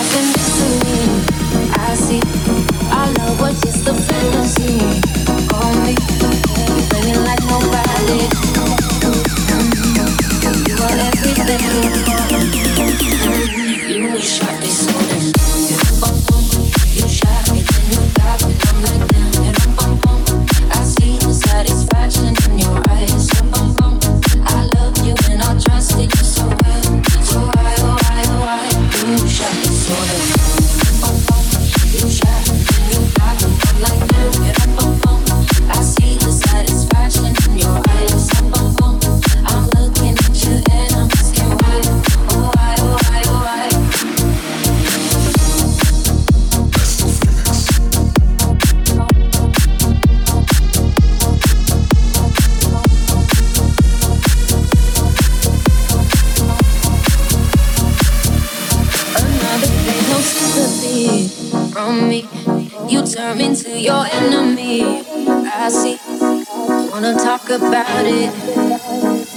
Thoughts and mystery. I see love was just a fantasy. you turn into your enemy. I see, wanna talk about it.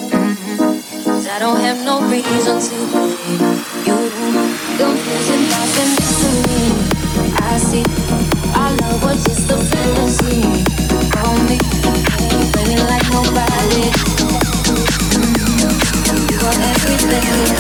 Mm-hmm. I don't have no reason to believe you. Confusing thoughts and mystery. I see, our love was just a fantasy. On me, ain't playing like nobody. Mm-hmm. You are everything.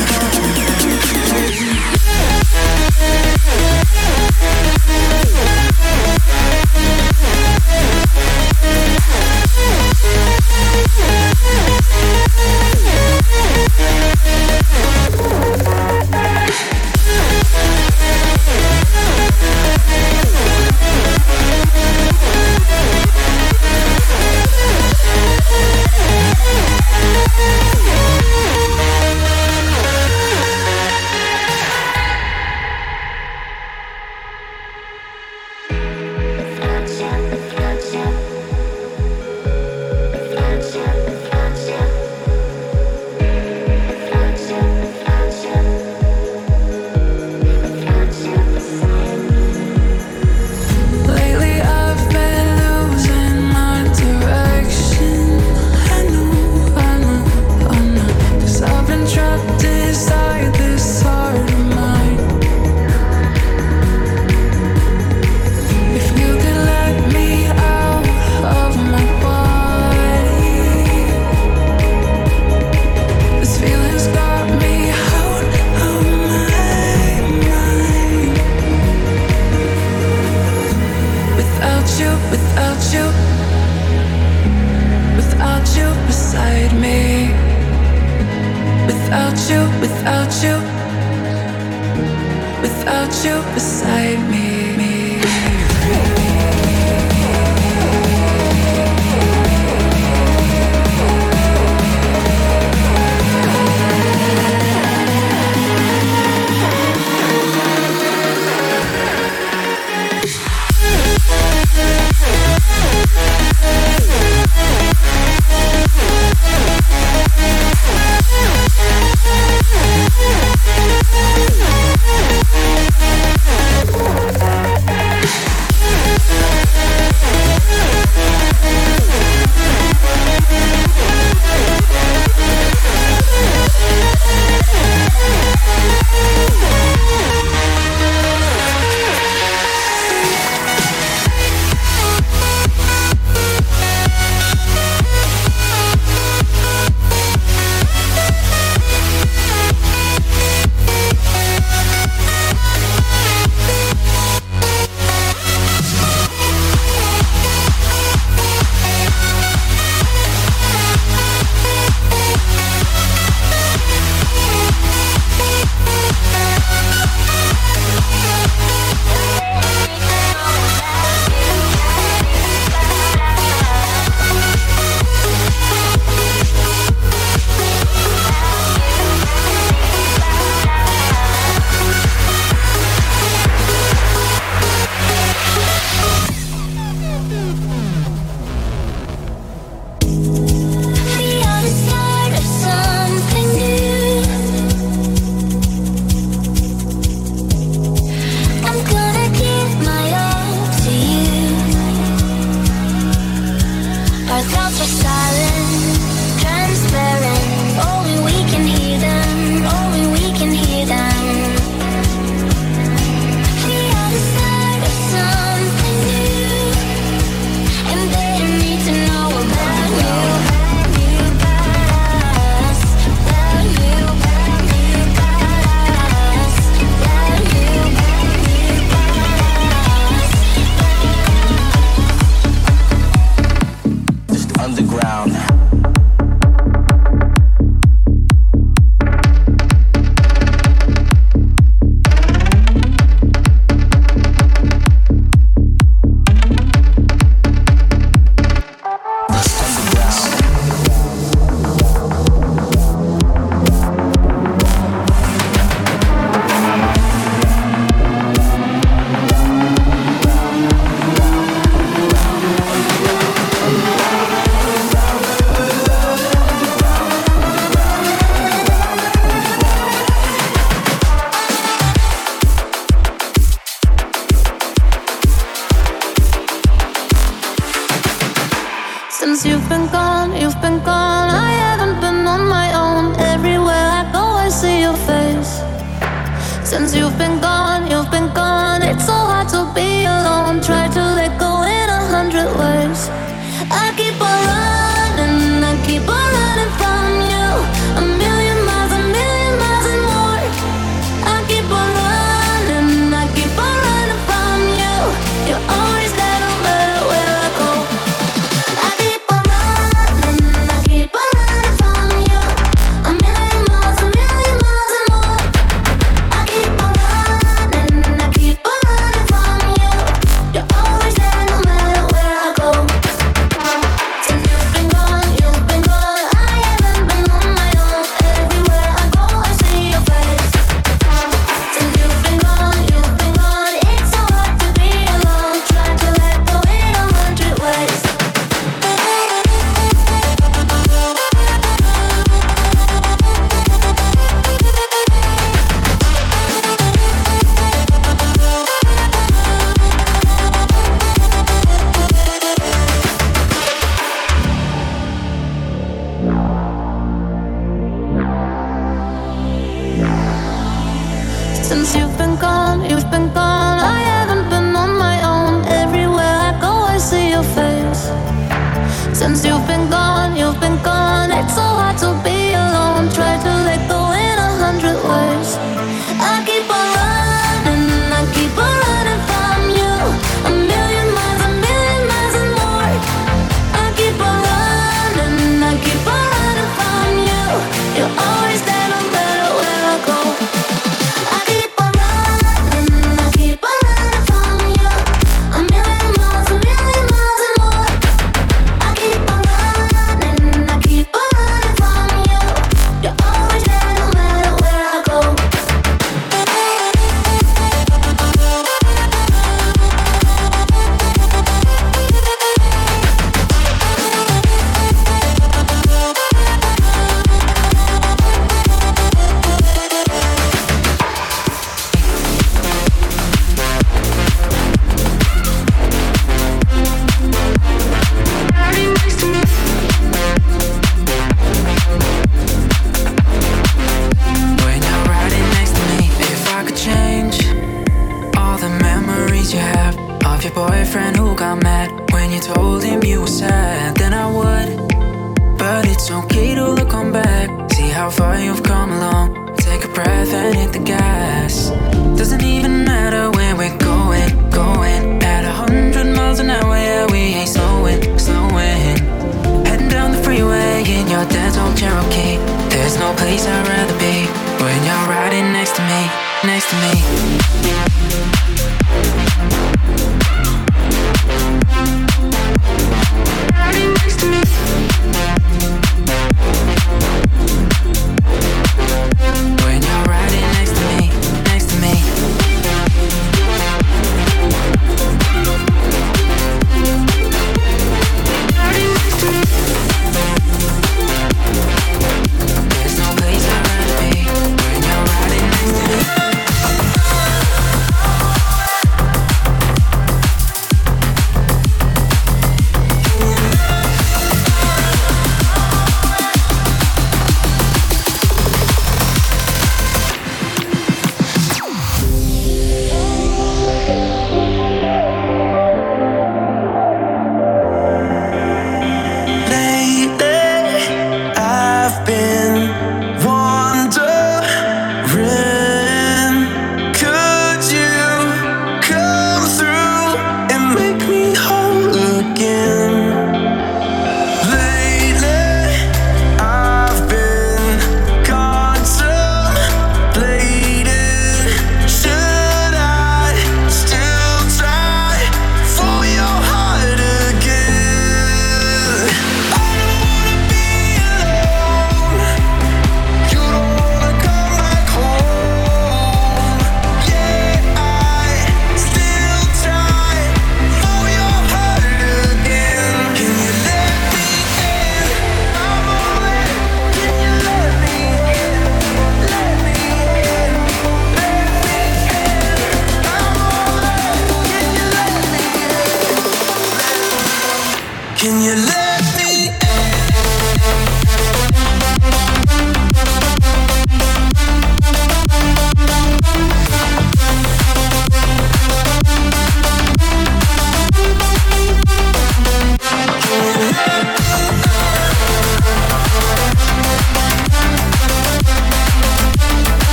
you, without you, without you beside me.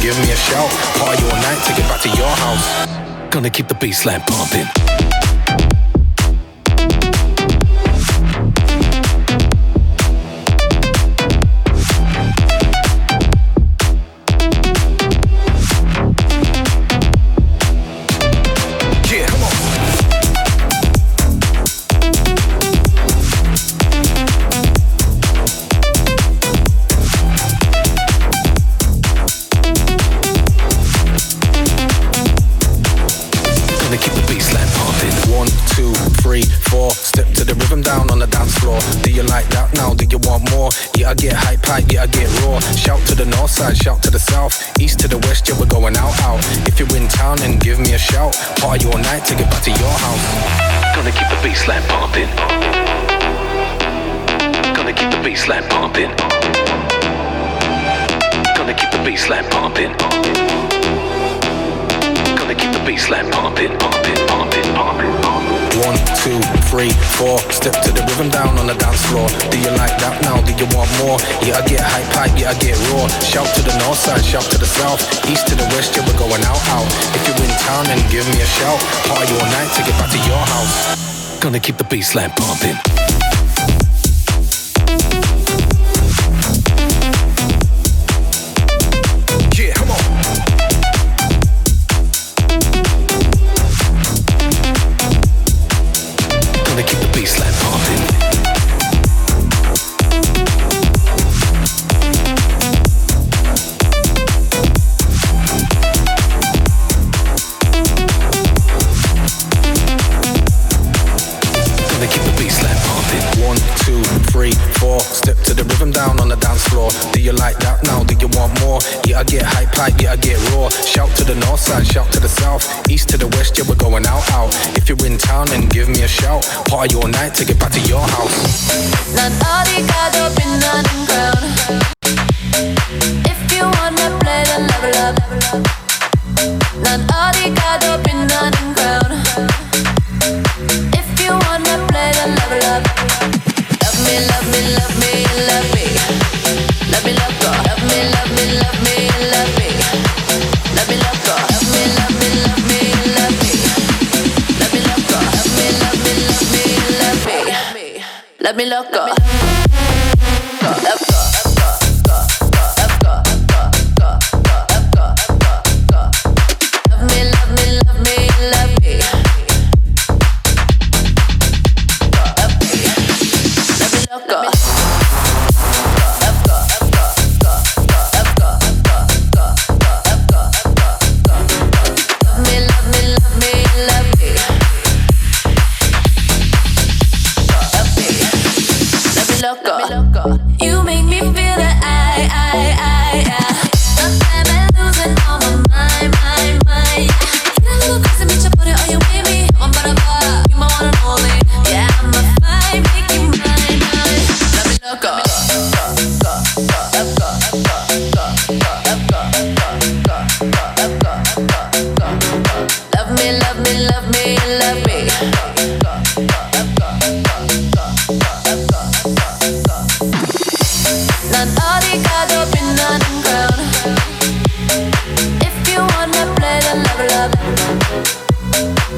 give me a shout. Party all night, take it back to your house. Gonna keep the bassline pumping. Yeah, I get hype, hype, yeah, I get raw. Shout to the north side, shout to the south, east to the west, yeah, we're going out, out. If you're in town, then give me a shout. Party all night to get back to your house. Gonna keep the bassline pumping. Gonna keep the bassline pumping. Gonna keep the bassline pumping beats pumping, pumping, pumping, pumping, pumping. One, two, three, four. Step to the rhythm down on the dance floor. Do you like that now? Do you want more? Yeah, I get hype, hype, yeah, I get raw. Shout to the north side, shout to the south. East to the west, yeah, we're going out, out. If you're in town, then give me a shout. Party all night, take it back to your house. Gonna keep the bass pumping. like that now? Do you want more? Yeah, I get hype, hype, yeah, I get raw. Shout to the north side, shout to the south, east to the west, yeah, we're going out, out. If you're in town, then give me a shout. Party all night, take it back to your house. 난 어디 가도 빛나는 crown.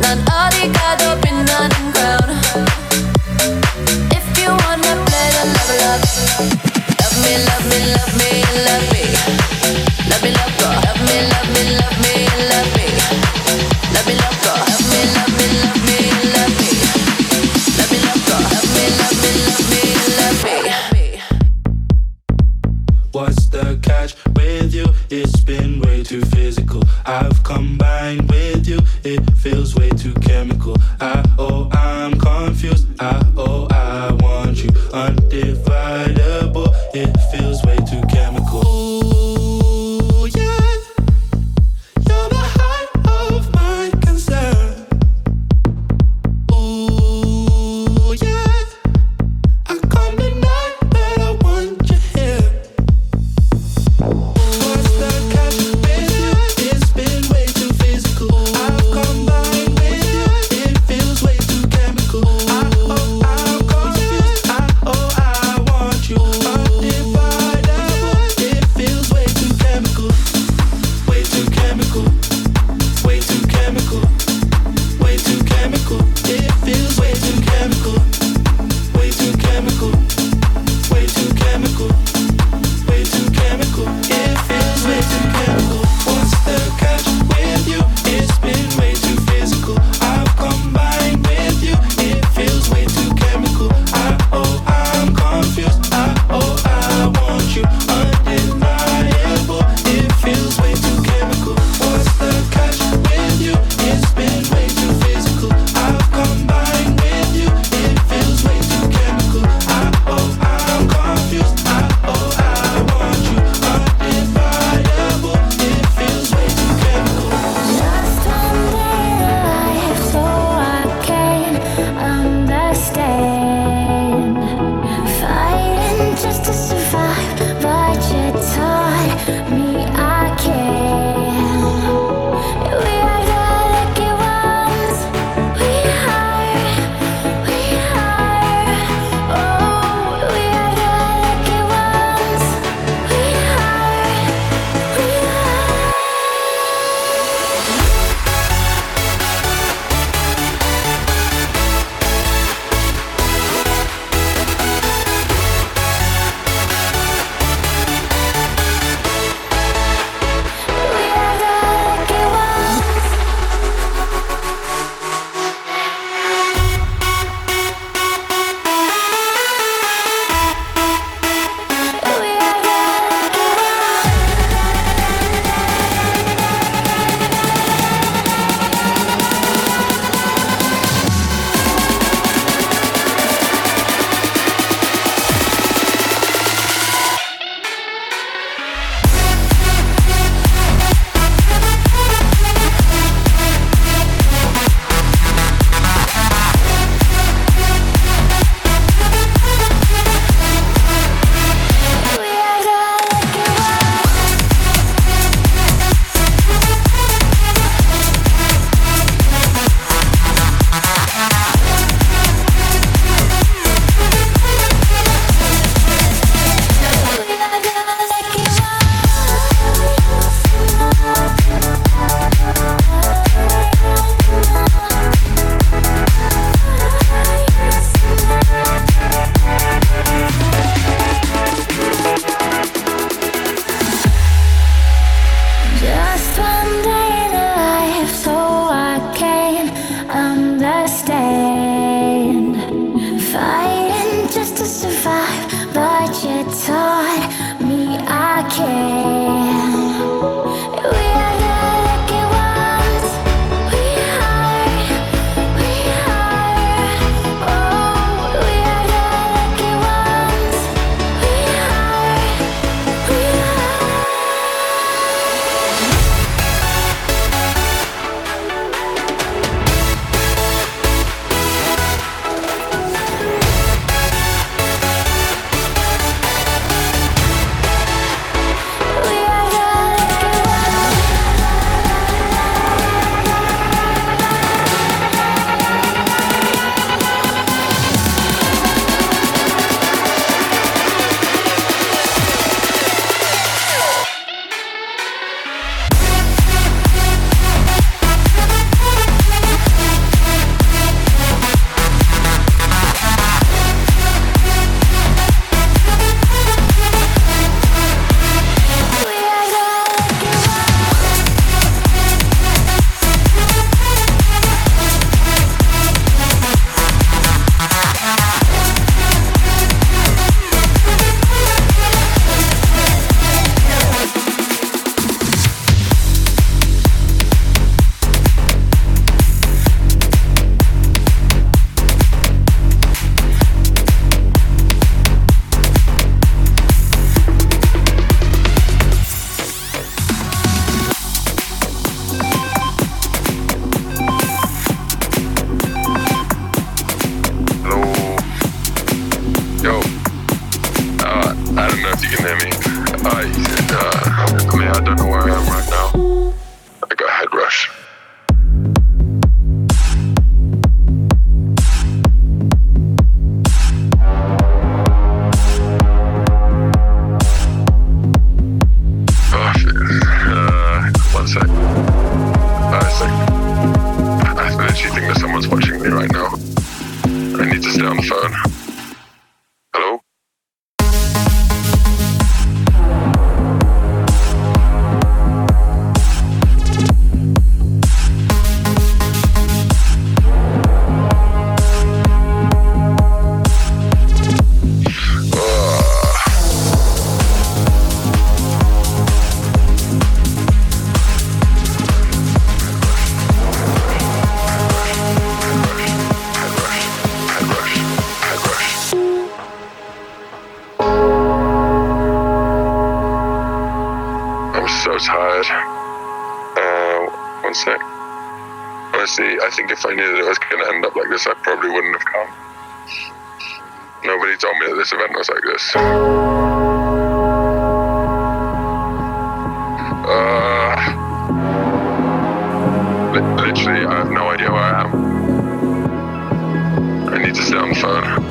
tan adicado honestly, I think if I knew that it was going to end up like this, I probably wouldn't have come. Nobody told me that this event was like this. Uh, li- literally, I have no idea where I am. I need to stay on the phone.